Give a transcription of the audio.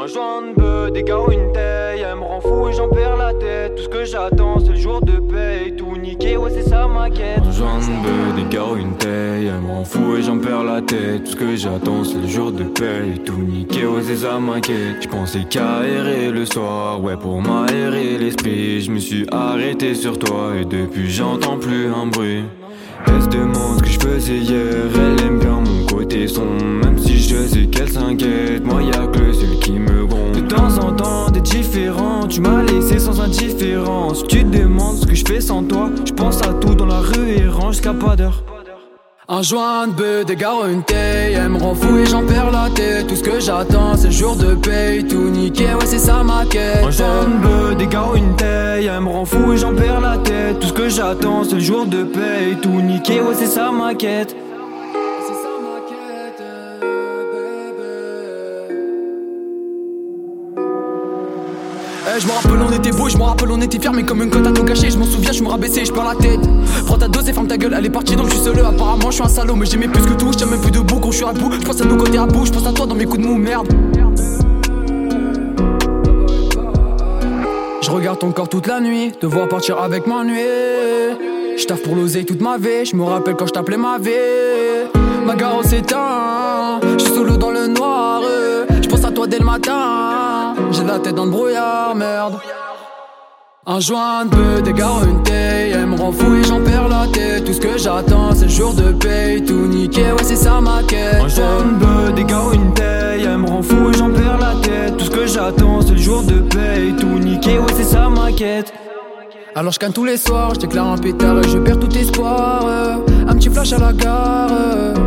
Un joint de bœuf, des gars ou une taille, elle me rend fou et j'en perds la tête. Tout ce que j'attends, c'est le jour de paye. Tout niqué, ouais, c'est ça ma quête. Un joint de bœuf, des gars ou une taille, elle me rend fou et j'en perds la tête. Tout ce que j'attends, c'est le jour de paye. Tout niqué, ouais, c'est ça ma quête. J'pensais qu'à errer le soir, ouais, pour m'aérer l'esprit. Je me suis arrêté sur toi et depuis j'entends plus un bruit. Elle se demande ce que je faisais hier, elle aime bien mon côté sombre Même si je sais tu m'as laissé sans indifférence. Tu te demandes ce que je fais sans toi, je pense à tout dans la rue et range jusqu'à pas d'heure. Un joint de bœuf, des gars une taille Elle me rend fou et j'en perds la tête. Tout ce que j'attends c'est le jour de paye. Tout niqué, ouais c'est ça ma quête. Un joint de bœuf, des gars une taille Elle me rend fou et j'en perds la tête. Tout ce que j'attends c'est le jour de paye. Tout niqué, ouais c'est ça ma quête Eh, je me rappelle on était beau, je me rappelle on était fermé comme une côte à tout gâcher. Je m'en souviens, je me rabaissais, je perds la tête. Prends ta dose et ferme ta gueule, elle est partie donc je suis seul. Apparemment je suis un salaud, mais j'aimais plus que tout. Je même plus debout quand je suis à bout. Je pense à nos côtés à bout, je pense à toi dans mes coups de mou, merde. Je regarde ton corps toute la nuit, te voir partir avec ma nuit. Je pour l'oseille toute ma vie, je me rappelle quand je t'appelais ma vie. Ma gare s'éteint, je suis solo dans le noir. Je pense à toi dès le matin, j'ai la tête dans le brouillard, merde. Un joint de bœuf, des gars une taille. Elle me rend fou et j'en perds la tête. Tout ce que j'attends c'est le jour de paye Tout niqué, ouais c'est ça ma quête. Un joint de bœuf, des gars une taille. Elle me rend fou et j'en perds la tête. Tout ce que j'attends c'est le jour de paye Tout niqué, ouais c'est ça ma quête. Alors je canne tous les soirs, je déclare un pétard et je perds tout espoir. Un petit flash à la gare